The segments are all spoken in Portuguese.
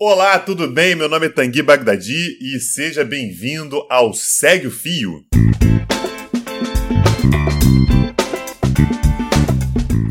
Olá, tudo bem? Meu nome é Tanguy Bagdadi e seja bem-vindo ao Segue o Fio.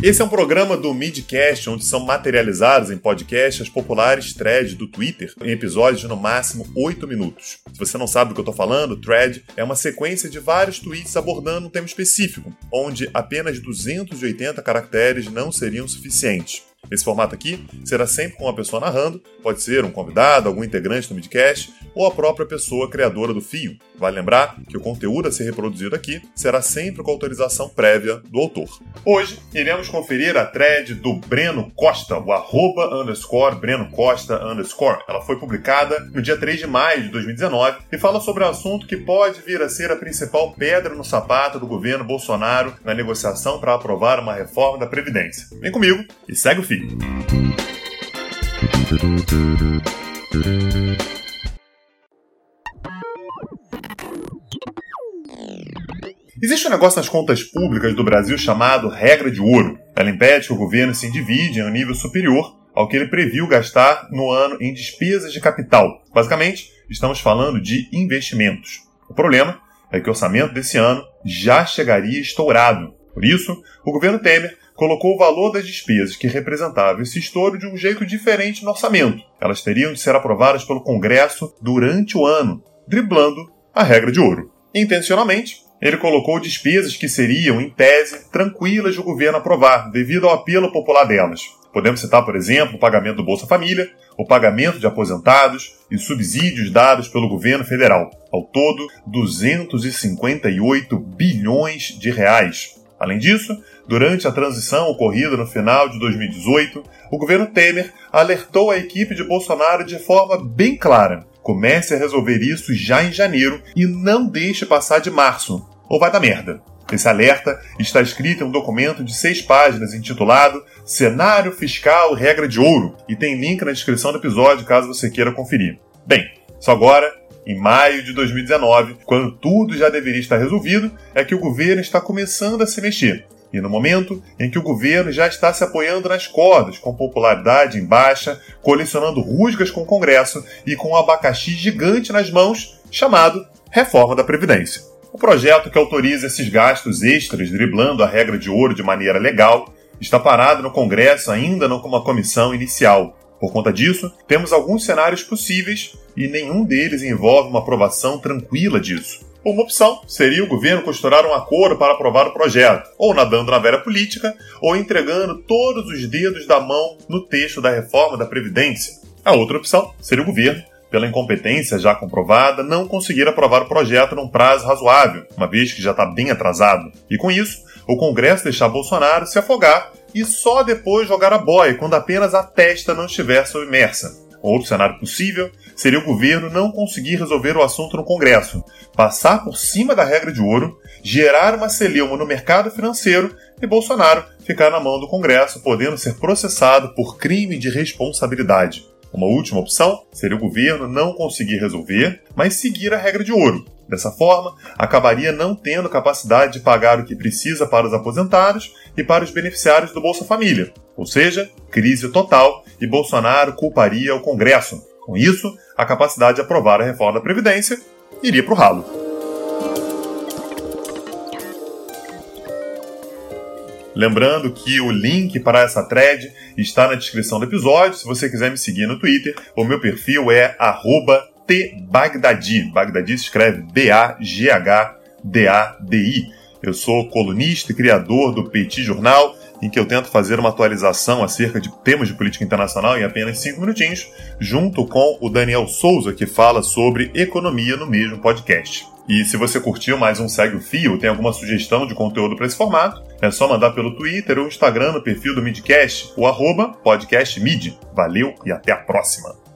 Esse é um programa do Midcast, onde são materializados em podcast as populares threads do Twitter, em episódios de no máximo 8 minutos. Se você não sabe do que eu estou falando, thread é uma sequência de vários tweets abordando um tema específico, onde apenas 280 caracteres não seriam suficientes. Esse formato aqui será sempre com uma pessoa narrando, pode ser um convidado, algum integrante do Midcast ou a própria pessoa criadora do fio. Vale lembrar que o conteúdo a ser reproduzido aqui será sempre com autorização prévia do autor. Hoje iremos conferir a thread do Breno Costa, o arroba underscore Breno Costa underscore. Ela foi publicada no dia 3 de maio de 2019 e fala sobre um assunto que pode vir a ser a principal pedra no sapato do governo Bolsonaro na negociação para aprovar uma reforma da Previdência. Vem comigo e segue o fio. Existe um negócio nas contas públicas do Brasil chamado regra de ouro. Ela impede que o governo se endivide em um nível superior ao que ele previu gastar no ano em despesas de capital. Basicamente, estamos falando de investimentos. O problema é que o orçamento desse ano já chegaria estourado. Por isso, o governo Temer colocou o valor das despesas que representavam esse estouro de um jeito diferente no orçamento. Elas teriam de ser aprovadas pelo Congresso durante o ano, driblando a regra de ouro. Intencionalmente, ele colocou despesas que seriam, em tese, tranquilas do governo aprovar, devido ao apelo popular delas. Podemos citar, por exemplo, o pagamento do Bolsa Família, o pagamento de aposentados e subsídios dados pelo governo federal. Ao todo, 258 bilhões de reais. Além disso, durante a transição ocorrida no final de 2018, o governo Temer alertou a equipe de Bolsonaro de forma bem clara: comece a resolver isso já em janeiro e não deixe passar de março, ou vai dar merda. Esse alerta está escrito em um documento de seis páginas intitulado Cenário Fiscal Regra de Ouro e tem link na descrição do episódio caso você queira conferir. Bem, só agora em maio de 2019, quando tudo já deveria estar resolvido, é que o governo está começando a se mexer. E no momento em que o governo já está se apoiando nas cordas, com popularidade em baixa, colecionando rusgas com o Congresso e com um abacaxi gigante nas mãos, chamado Reforma da Previdência. O projeto que autoriza esses gastos extras, driblando a regra de ouro de maneira legal, está parado no Congresso ainda não com uma comissão inicial, por conta disso, temos alguns cenários possíveis e nenhum deles envolve uma aprovação tranquila disso. Uma opção seria o governo costurar um acordo para aprovar o projeto, ou nadando na velha política, ou entregando todos os dedos da mão no texto da reforma da Previdência. A outra opção seria o governo, pela incompetência já comprovada, não conseguir aprovar o projeto num prazo razoável, uma vez que já está bem atrasado. E com isso, o Congresso deixar Bolsonaro se afogar e só depois jogar a boia quando apenas a testa não estiver submersa. Outro cenário possível seria o governo não conseguir resolver o assunto no Congresso, passar por cima da regra de ouro, gerar uma celeuma no mercado financeiro e Bolsonaro ficar na mão do Congresso, podendo ser processado por crime de responsabilidade. Uma última opção seria o governo não conseguir resolver, mas seguir a regra de ouro, Dessa forma, acabaria não tendo capacidade de pagar o que precisa para os aposentados e para os beneficiários do Bolsa Família, ou seja, crise total e Bolsonaro culparia o Congresso. Com isso, a capacidade de aprovar a reforma da Previdência iria para o ralo. Lembrando que o link para essa thread está na descrição do episódio. Se você quiser me seguir no Twitter, o meu perfil é arroba T. Bagdadi. Bagdadi se escreve B-A-G-H-D-A-D-I. Eu sou colunista e criador do Petit Jornal, em que eu tento fazer uma atualização acerca de temas de política internacional em apenas cinco minutinhos, junto com o Daniel Souza, que fala sobre economia no mesmo podcast. E se você curtiu mais um Segue o Fio, tem alguma sugestão de conteúdo para esse formato, é só mandar pelo Twitter ou Instagram no perfil do Midcast, o arroba podcastmid. Valeu e até a próxima!